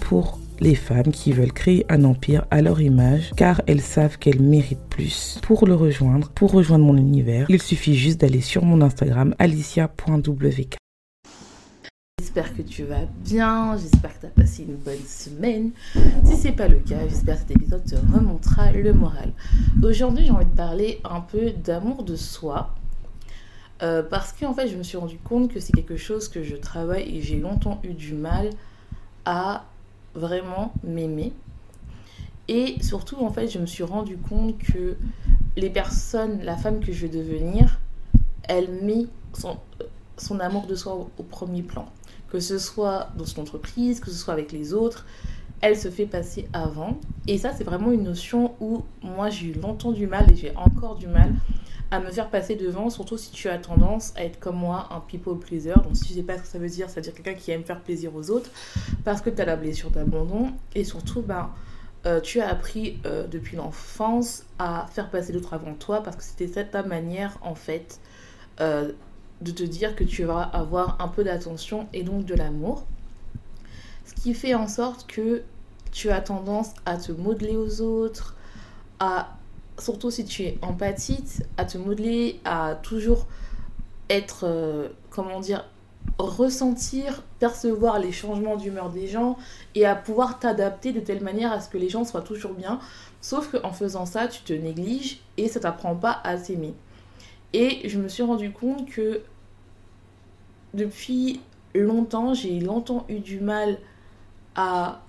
Pour les femmes qui veulent créer un empire à leur image car elles savent qu'elles méritent plus. Pour le rejoindre, pour rejoindre mon univers, il suffit juste d'aller sur mon Instagram alicia.wk. J'espère que tu vas bien, j'espère que tu as passé une bonne semaine. Si c'est pas le cas, j'espère que cet épisode te remontera le moral. Aujourd'hui, j'ai envie de parler un peu d'amour de soi. Euh, parce qu'en fait, je me suis rendu compte que c'est quelque chose que je travaille et j'ai longtemps eu du mal vraiment m'aimer. Et surtout, en fait, je me suis rendu compte que les personnes, la femme que je vais devenir, elle met son, son amour de soi au, premier plan. Que ce soit dans son entreprise, que ce soit avec les autres, elle se fait passer avant. Et ça, c'est vraiment une notion où moi, j'ai eu longtemps du mal et j'ai encore du mal à me faire passer devant, surtout si tu as tendance à être comme moi, un people pleaser. Donc si je sais pas ce que ça veut dire, c'est-à-dire quelqu'un qui aime faire plaisir aux autres parce que tu as la blessure d'abandon et surtout, ben, euh, tu as appris euh, depuis l'enfance à faire passer d'autres avant toi parce que c'était ta manière en fait euh, de te dire que tu vas avoir un peu d'attention et donc de l'amour. Ce qui fait en sorte que tu as tendance à te modeler aux autres, à surtout si tu es empathique, à te modeler, à toujours être, euh, comment dire, ressentir, percevoir les changements d'humeur des gens et à pouvoir t'adapter de telle manière à ce que les gens soient toujours bien. Sauf qu'en faisant ça, tu te négliges et ça t'apprend pas à t'aimer. Et je me suis rendu compte que depuis longtemps, j'ai longtemps eu du mal à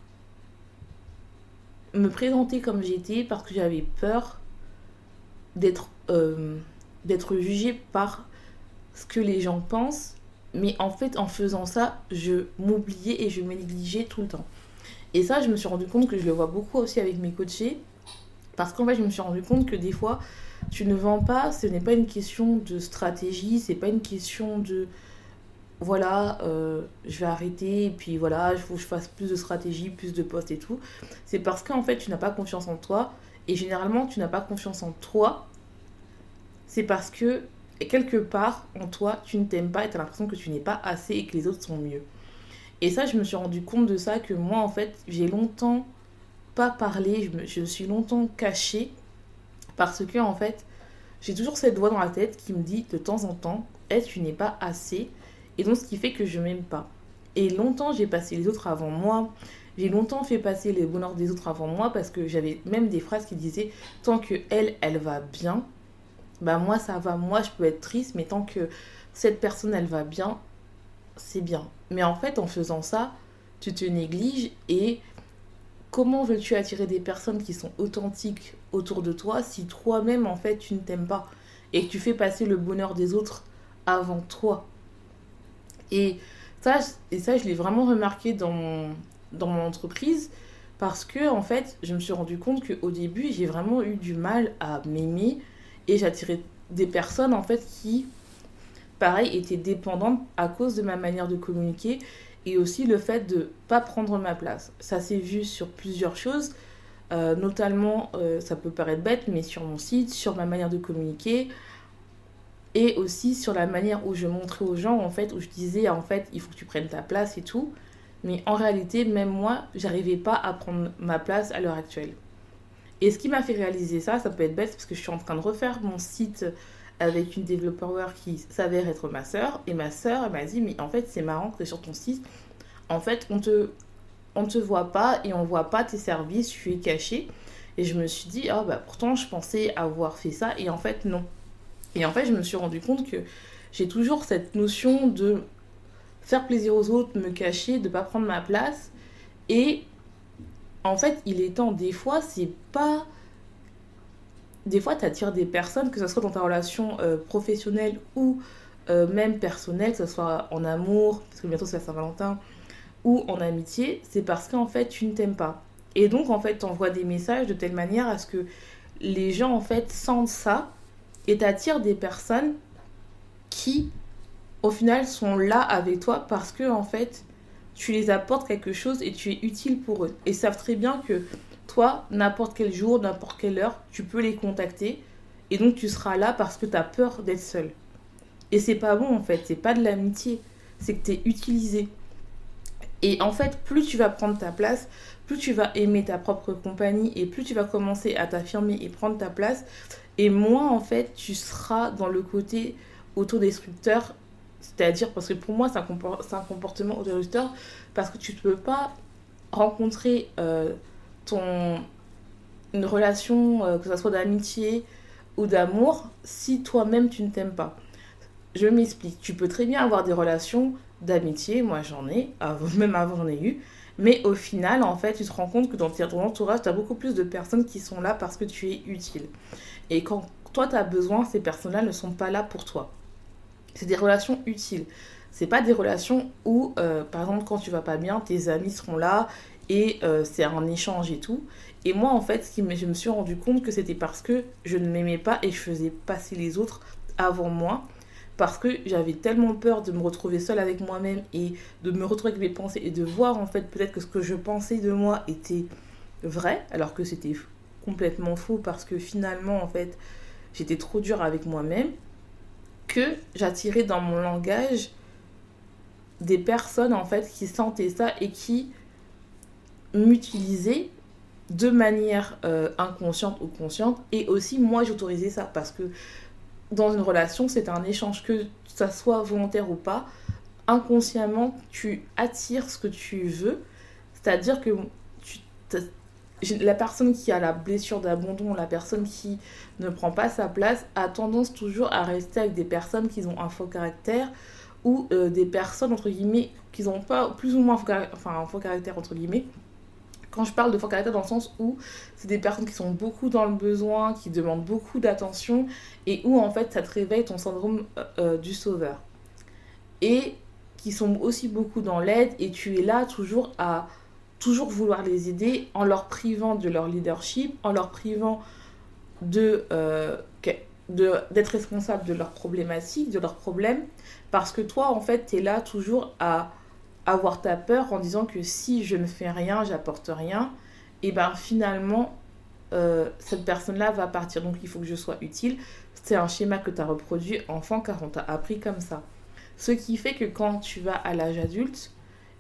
me présenter comme j'étais parce que j'avais peur d'être euh, d'être jugée par ce que les gens pensent. Mais en fait, en faisant ça, je m'oubliais et je me négligeais tout le temps. Et ça, je me suis rendu compte que je le vois beaucoup aussi avec mes coachés. Parce qu'en fait, je me suis rendu compte que des fois, tu ne vends pas, ce n'est pas une question de stratégie, c'est pas une question de voilà, euh, je vais arrêter et puis voilà, il faut que je fasse plus de stratégie, plus de postes et tout. C'est parce qu'en fait, tu n'as pas confiance en toi et généralement, tu n'as pas confiance en toi. C'est parce que quelque part en toi, tu ne t'aimes pas et tu as l'impression que tu n'es pas assez et que les autres sont mieux. Et ça, je me suis rendu compte de ça, que moi, en fait, j'ai longtemps pas parlé, je me, je suis longtemps cachée parce que, en fait, j'ai toujours cette voix dans la tête qui me dit de temps en temps, est tu n'es pas assez. Et donc, ce qui fait que je m'aime pas. Et longtemps, j'ai passé les autres avant moi. J'ai longtemps fait passer les bonheurs des autres avant moi parce que j'avais même des phrases qui disaient tant que elle, elle va bien, bah moi ça va, moi je peux être triste, mais tant que cette personne elle va bien, c'est bien. Mais en fait, en faisant ça, tu te négliges et comment veux-tu attirer des personnes qui sont authentiques autour de toi si toi-même en fait tu ne t'aimes pas et que tu fais passer le bonheur des autres avant toi? Et ça, je l'ai vraiment remarqué dans dans mon entreprise parce que en fait, je me suis rendu compte qu'au début, j'ai vraiment eu du mal à m'aimer et j'attirais des personnes en fait qui pareil étaient dépendantes à cause de ma manière de communiquer et aussi le fait de pas prendre ma place. Ça s'est vu sur plusieurs choses, euh, notamment, euh, ça peut paraître bête, mais sur mon site, sur ma manière de communiquer, et aussi sur la manière où je montrais aux gens, en fait, où je disais, en fait, il faut que tu prennes ta place et tout. Mais en réalité, même moi, j'arrivais pas à prendre ma place à l'heure actuelle. Et ce qui m'a fait réaliser ça, ça peut être bête parce que je suis en train de refaire mon site avec une développeur qui s'avère être ma sœur. Et ma sœur, m'a dit, mais en fait, c'est marrant que sur ton site, en fait, on te, on te voit pas et on voit pas tes services, tu es caché. Et je me suis dit, ah bah pourtant, je pensais avoir fait ça. Et en fait, non. Et en fait, je me suis rendu compte que j'ai toujours cette notion de faire plaisir aux autres, me cacher, de pas prendre ma place. Et en fait, il est temps, des fois, c'est pas. Des fois, tu attires des personnes, que ce soit dans ta relation euh, professionnelle ou euh, même personnelle, que ce soit en amour, parce que bientôt c'est la Saint-Valentin, ou en amitié, c'est parce qu'en fait, tu ne t'aimes pas. Et donc, en fait, tu envoies des messages de telle manière à ce que les gens, en fait, sentent ça et t'attires des personnes qui, au final, sont là avec toi parce que, en fait, tu les apportes quelque chose et tu es utile pour eux. Et savent très bien que toi, n'importe quel jour, n'importe quelle heure, tu peux les contacter. Et donc, tu seras là parce que tu as peur d'être seul. Et c'est pas bon, en fait. C'est pas de l'amitié. C'est que tu es utilisé. Et en fait, plus tu vas prendre ta place, plus tu vas aimer ta propre compagnie et plus tu vas commencer à t'affirmer et prendre ta place, et moins en fait tu seras dans le côté autodestructeur. C'est-à-dire, parce que pour moi, c'est un, comportement autodestructeur, parce que tu ne peux pas rencontrer euh, ton, une relation, euh, que ce soit d'amitié ou d'amour, si toi-même tu ne t'aimes pas. Je m'explique. Tu peux très bien avoir des relations d'amitié, moi j'en ai, même avant j'en ai eu, mais au final, en fait, tu te rends compte que dans ton entourage, tu as beaucoup plus de personnes qui sont là parce que tu es utile. Et quand toi, tu as besoin, ces personnes-là ne sont pas là pour toi. C'est des relations utiles. C'est pas des relations où, euh, par exemple, quand tu vas pas bien, tes amis seront là et euh, c'est un échange et tout. Et moi, en fait, je me suis rendu compte que c'était parce que je ne m'aimais pas et je faisais passer les autres avant moi parce que j'avais tellement peur de me retrouver seule avec moi-même et de me retrouver avec mes pensées et de voir en fait peut-être que ce que je pensais de moi était vrai alors que c'était complètement faux parce que finalement en fait j'étais trop dure avec moi-même que j'attirais dans mon langage des personnes en fait qui sentaient ça et qui m'utilisaient de manière euh, inconsciente ou consciente et aussi moi j'autorisais ça parce que dans une relation, c'est un échange, que ça soit volontaire ou pas. Inconsciemment, tu attires ce que tu veux. C'est-à-dire que tu, la personne qui a la blessure d'abandon, la personne qui ne prend pas sa place, a tendance toujours à rester avec des personnes qui ont un faux caractère ou euh, des personnes, entre guillemets, qui n'ont pas plus ou moins enfin, un faux caractère, entre guillemets, quand je parle de fort caractère dans le sens où c'est des personnes qui sont beaucoup dans le besoin, qui demandent beaucoup d'attention et où en fait ça te réveille ton syndrome euh, euh, du sauveur. Et qui sont aussi beaucoup dans l'aide et tu es là toujours à toujours vouloir les aider en leur privant de leur leadership, en leur privant de euh, d'être responsable de leurs problématiques, de leurs problèmes, parce que toi en fait tu es là toujours à avoir ta peur en disant que si je ne fais rien, j'apporte rien, et ben finalement, euh, cette personne-là va partir. Donc il faut que je sois utile. C'est un schéma que tu as reproduit enfant car on t'a appris comme ça. Ce qui fait que quand tu vas à l'âge adulte,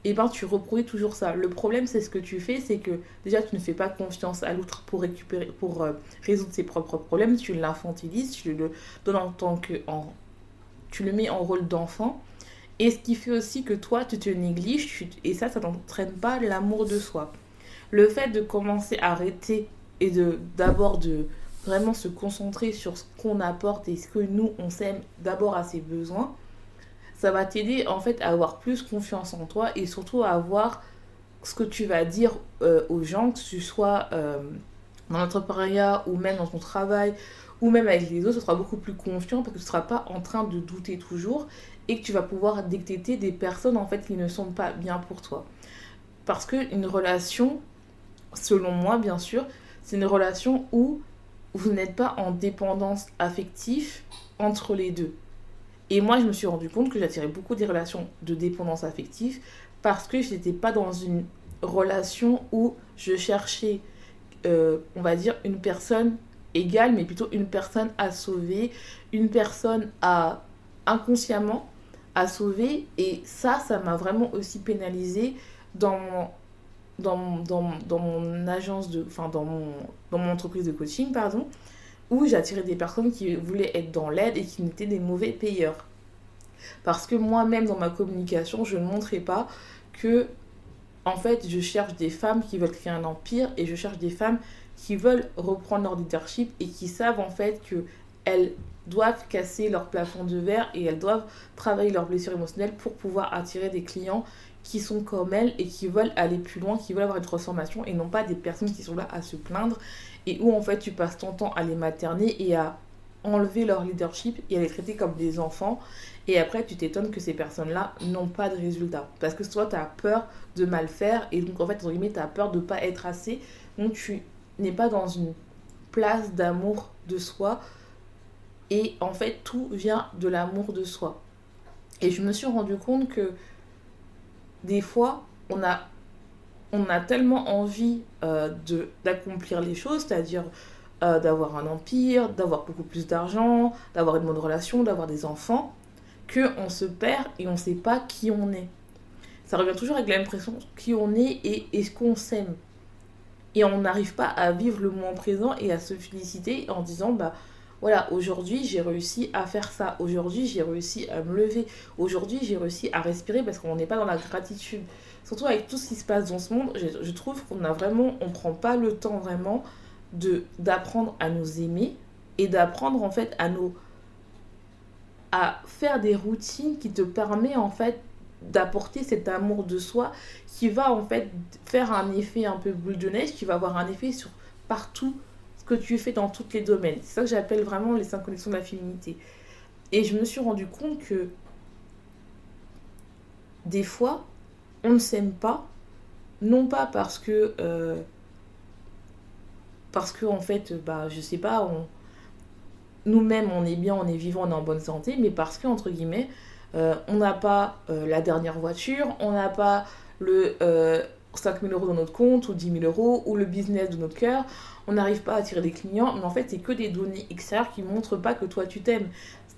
et ben tu reproduis toujours ça. Le problème, c'est ce que tu fais, c'est que déjà tu ne fais pas confiance à l'autre pour récupérer, pour euh, résoudre ses propres problèmes. Tu l'infantilises, tu le donnes en tant que, en, tu le mets en rôle d'enfant et ce qui fait aussi que toi, tu te négliges, et ça, ça n'entraîne pas l'amour de soi. Le fait de commencer à arrêter et de d'abord de vraiment se concentrer sur ce qu'on apporte et ce que nous, on s'aime d'abord à ses besoins, ça va t'aider en fait à avoir plus confiance en toi et surtout à avoir ce que tu vas dire euh, aux gens, que tu sois euh, dans l'entrepreneuriat ou même dans ton travail ou même avec les autres, tu seras beaucoup plus confiant parce que tu ne seras pas en train de douter toujours et que tu vas pouvoir détecter des personnes en fait qui ne sont pas bien pour toi. Parce qu'une relation, selon moi bien sûr, c'est une relation où vous n'êtes pas en dépendance affective entre les deux. Et moi, je me suis rendu compte que j'attirais beaucoup des relations de dépendance affective parce que je n'étais pas dans une relation où je cherchais, euh, on va dire, une personne égale, mais plutôt une personne à sauver, une personne à inconsciemment à sauver. Et ça, ça m'a vraiment aussi pénalisé dans, dans, dans, dans mon agence de. Enfin, dans mon, dans mon entreprise de coaching, pardon, où j'attirais des personnes qui voulaient être dans l'aide et qui étaient des mauvais payeurs. Parce que moi-même, dans ma communication, je ne montrais pas que, en fait, je cherche des femmes qui veulent créer un empire et je cherche des femmes qui veulent reprendre leur leadership et qui savent en fait que elles doivent casser leur plafond de verre et elles doivent travailler leur blessure émotionnelle pour pouvoir attirer des clients qui sont comme elles et qui veulent aller plus loin, qui veulent avoir une transformation et non pas des personnes qui sont là à se plaindre et où en fait tu passes ton temps à les materner et à enlever leur leadership et à les traiter comme des enfants. Et après tu t'étonnes que ces personnes-là n'ont pas de résultats. Parce que soit tu as peur de mal faire et donc en fait entre guillemets tu as peur de pas être assez donc tu n'es pas dans une place d'amour de soi et en fait tout vient de l'amour de soi. Et je me suis rendu compte que des fois, on a, on a tellement envie euh, d'accomplir les choses, c'est-à-dire euh, d'avoir un empire, d'avoir beaucoup plus d'argent, d'avoir une bonne relation, d'avoir des enfants, que on se perd et on ne sait pas qui on est. Ça revient toujours avec l'impression qui on est et est-ce qu'on s'aime. Et on n'arrive pas à vivre le moment présent et à se féliciter en disant bah voilà, aujourd'hui j'ai réussi à faire ça, aujourd'hui j'ai réussi à me lever, aujourd'hui j'ai réussi à respirer parce qu'on n'est pas dans la gratitude. Surtout avec tout ce qui se passe dans ce monde, je, trouve qu'on a vraiment, on prend pas le temps vraiment de d'apprendre à nous aimer et d'apprendre en fait à nous à faire des routines qui te permet en fait d'apporter cet amour de soi qui va en fait faire un effet un peu boule de neige qui va avoir un effet sur partout que tu fais dans tous les domaines. C'est ça que j'appelle vraiment les cinq connexions de la féminité. Et je me suis rendu compte que des fois, on ne s'aime pas, non pas parce que. Euh, parce que, en fait, bah, je sais pas, nous-mêmes, on est bien, on est vivant, on est en bonne santé, mais parce que, entre guillemets, euh, on n'a pas euh, la dernière voiture, on n'a pas le 5 000 euros dans notre compte ou 10 000 euros ou le business de notre cœur, on n'arrive pas à attirer des clients, mais en fait, c'est que des données extérieures qui montrent pas que toi, tu t'aimes.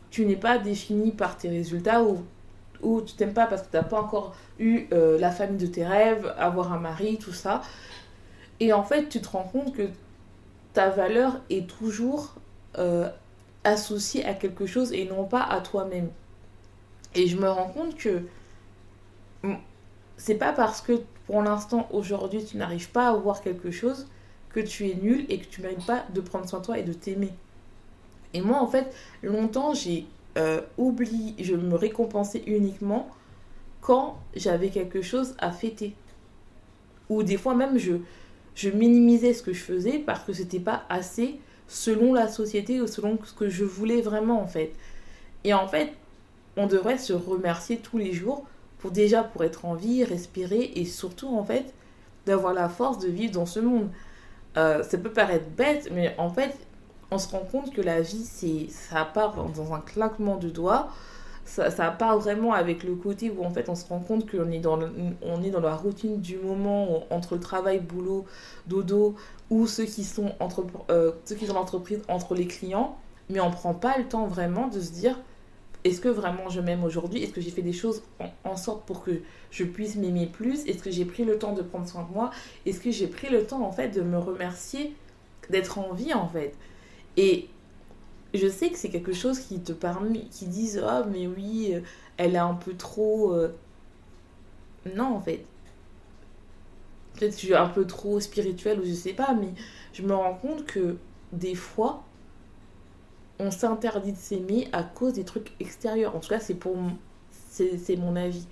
Tu n'es pas défini par tes résultats ou, ou tu t'aimes pas parce que tu n'as pas encore eu euh, la famille de tes rêves, avoir un mari, tout ça. Et en fait, tu te rends compte que ta valeur est toujours euh, associée à quelque chose et non pas à toi-même. Et je me rends compte que c'est pas parce que pour l'instant, aujourd'hui, tu n'arrives pas à voir quelque chose que tu es nul et que tu mérites pas de prendre soin de toi et de t'aimer. Et moi, en fait, longtemps, j'ai euh, oublié, je me récompensais uniquement quand j'avais quelque chose à fêter. Ou des fois même, je, je minimisais ce que je faisais parce que c'était pas assez selon la société ou selon ce que je voulais vraiment, en fait. Et en fait, on devrait se remercier tous les jours pour déjà pour être en vie, respirer et surtout en fait d'avoir la force de vivre dans ce monde. Euh, ça peut paraître bête, mais en fait, on se rend compte que la vie, c'est ça part dans un claquement de doigts. Ça, ça, part vraiment avec le côté où en fait on se rend compte qu'on est dans on est dans la routine du moment entre le travail, boulot, dodo ou ceux qui sont entre euh, ceux qui sont l'entreprise entre les clients, mais on prend pas le temps vraiment de se dire est-ce que vraiment je m'aime aujourd'hui? Est-ce que j'ai fait des choses en, sorte pour que je puisse m'aimer plus? Est-ce que j'ai pris le temps de prendre soin de moi? Est-ce que j'ai pris le temps en fait de me remercier d'être en vie en fait? Et je sais que c'est quelque chose qui te permet, qui disent ah mais oui, euh, elle est un peu trop. Euh. Non en fait. Peut-être que je suis un peu trop spirituelle ou je sais pas, mais je me rends compte que des fois, on s'interdit de s'aimer à cause des trucs extérieurs. En tout cas, c'est pour c'est mon avis.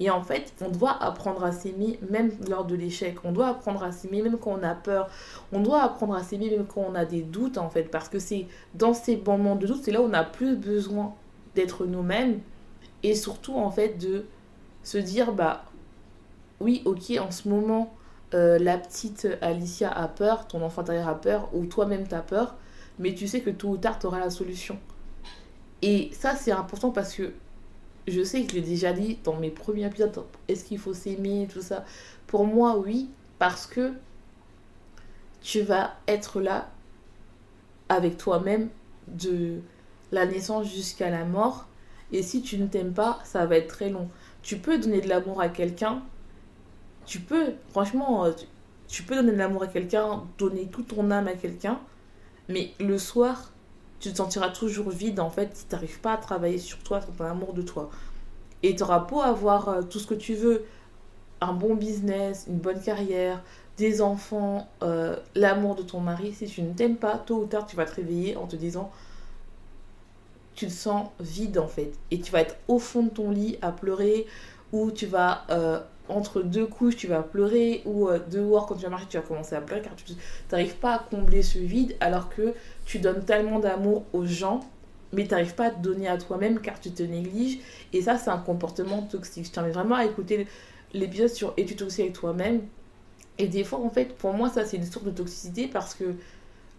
Et en fait, on doit apprendre à s'aimer même lors de l'échec. On doit apprendre à s'aimer même quand on a peur. On doit apprendre à s'aimer même quand on a des doutes, en fait. Parce que c'est dans ces moments de doute, c'est là où on a plus besoin d'être nous-mêmes. Et surtout, en fait, de se dire, bah, oui, ok, en ce moment, euh, la petite Alicia a peur, ton enfant intérieur a peur, ou toi-même t'as peur mais tu sais que tôt ou tard, tu auras la solution. Et ça, c'est important parce que je sais que je l'ai déjà dit dans mes premiers épisodes, est-ce qu'il faut s'aimer, tout ça. Pour moi, oui, parce que tu vas être là avec toi-même de la naissance jusqu'à la mort. Et si tu ne t'aimes pas, ça va être très long. Tu peux donner de l'amour à quelqu'un. Tu peux, franchement, tu peux donner de l'amour à quelqu'un, donner toute ton âme à quelqu'un. Mais le soir, tu te sentiras toujours vide en fait si tu n'arrives pas à travailler sur toi, sur ton amour de toi. Et tu auras beau avoir euh, tout ce que tu veux, un bon business, une bonne carrière, des enfants, euh, l'amour de ton mari, si tu ne t'aimes pas, tôt ou tard tu vas te réveiller en te disant tu te sens vide en fait. Et tu vas être au fond de ton lit à pleurer où tu vas euh, entre deux couches, tu vas pleurer, ou euh, dehors, quand tu vas marcher, tu vas commencer à pleurer, car tu n'arrives pas à combler ce vide, alors que tu donnes tellement d'amour aux gens, mais tu n'arrives pas à te donner à toi-même, car tu te négliges. Et ça, c'est un comportement toxique. Je t'invite vraiment à écouter l'épisode sur Es-tu toxique avec toi-même? Et des fois, en fait, pour moi, ça, c'est une source de toxicité, parce que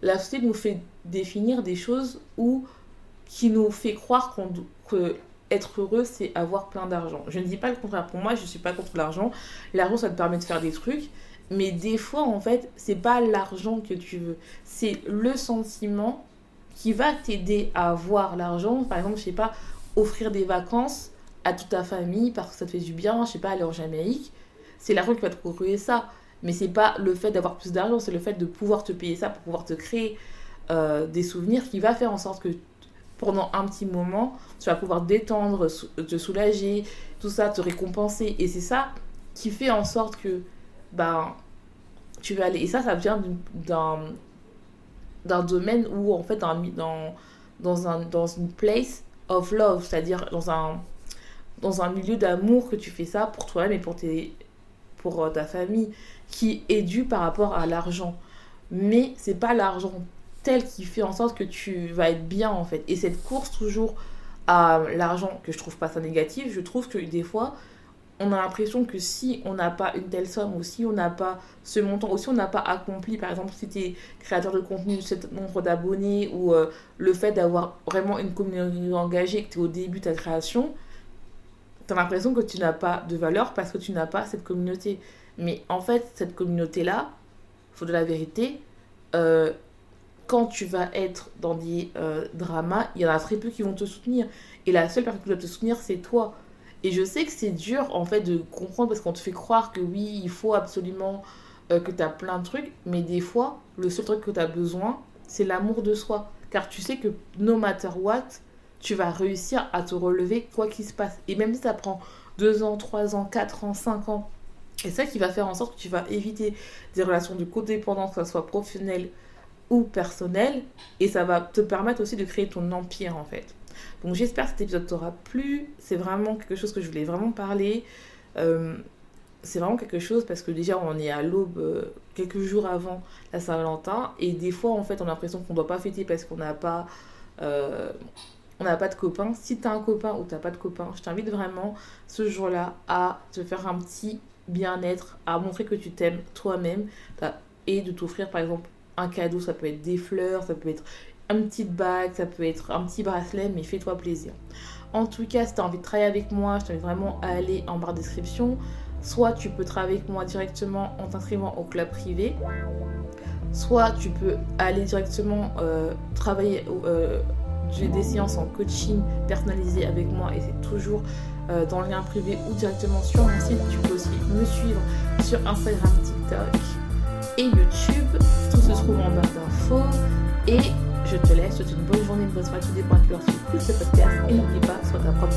la société nous fait définir des choses où qui nous fait croire qu'on que être heureux, c'est avoir plein d'argent. Je ne dis pas le contraire. Pour moi, je ne suis pas contre l'argent. L'argent, ça te permet de faire des trucs. Mais des fois, en fait, c'est pas l'argent que tu veux. C'est le sentiment qui va t'aider à avoir l'argent. Par exemple, je sais pas, offrir des vacances à toute ta famille parce que ça te fait du bien. Je sais pas, aller en Jamaïque. C'est l'argent qui va te procurer ça. Mais c'est pas le fait d'avoir plus d'argent, c'est le fait de pouvoir te payer ça pour pouvoir te créer euh, des souvenirs qui va faire en sorte que pendant un petit moment, tu vas pouvoir détendre, te soulager, tout ça, te récompenser. Et c'est ça qui fait en sorte que ben, tu vas aller. Et ça, ça vient d'un, d'un domaine où, en fait, dans, dans, dans, un, dans une place of love, c'est-à-dire dans un, dans un milieu d'amour que tu fais ça pour toi-même et pour, tes, pour euh, ta famille, qui est dû par rapport à l'argent. Mais c'est pas l'argent tel qui fait en sorte que tu vas être bien en fait. Et cette course toujours à l'argent, que je trouve pas ça négatif, je trouve que des fois, on a l'impression que si on n'a pas une telle somme ou si on n'a pas ce montant ou si on n'a pas accompli, par exemple, si tu es créateur de contenu, ce nombre d'abonnés ou euh, le fait d'avoir vraiment une communauté engagée, que tu es au début de ta création, tu as l'impression que tu n'as pas de valeur parce que tu n'as pas cette communauté. Mais en fait, cette communauté-là, faut de la vérité, euh, quand tu vas être dans des euh, dramas, il y en a très peu qui vont te soutenir. Et la seule personne qui va te soutenir, c'est toi. Et je sais que c'est dur en fait de comprendre parce qu'on te fait croire que oui, il faut absolument euh, que tu as plein de trucs, mais des fois, le seul truc que tu as besoin, c'est l'amour de soi. Car tu sais que no matter what, tu vas réussir à te relever quoi qu'il se passe. Et même si ça prend 2 ans, 3 ans, 4 ans, 5 ans, et ça qui va faire en sorte que tu vas éviter des relations de codépendance, que ce soit professionnelle ou personnel et ça va te permettre aussi de créer ton empire en fait. Donc j'espère que cet épisode t'aura plu. C'est vraiment quelque chose que je voulais vraiment parler. Euh, c'est vraiment quelque chose parce que déjà on est à l'aube euh, quelques jours avant la Saint-Valentin et des fois en fait on a l'impression qu'on doit pas fêter parce qu'on n'a pas euh, on n'a pas de copain. Si tu as un copain ou tu n'as pas de copain, je t'invite vraiment ce jour-là à te faire un petit bien-être, à montrer que tu t'aimes toi-même et de t'offrir par exemple un cadeau, ça peut être des fleurs, ça peut être un petit bague, ça peut être un petit bracelet, mais fais-toi plaisir. En tout cas, si tu as envie de travailler avec moi, je t'invite vraiment à aller en barre de description. Soit tu peux travailler avec moi directement en t'inscrivant au club privé, soit tu peux aller directement euh, travailler euh, des séances en coaching personnalisé avec moi et c'est toujours euh, dans le lien privé ou directement sur mon site. Tu peux aussi me suivre sur Instagram, TikTok et YouTube. Tout se trouve en barre d'infos. Et je te laisse. Je te souhaite une bonne journée, une bonne soirée. Tout dépend de l'heure sur ce podcast. Et n'oublie pas, sois ta propre.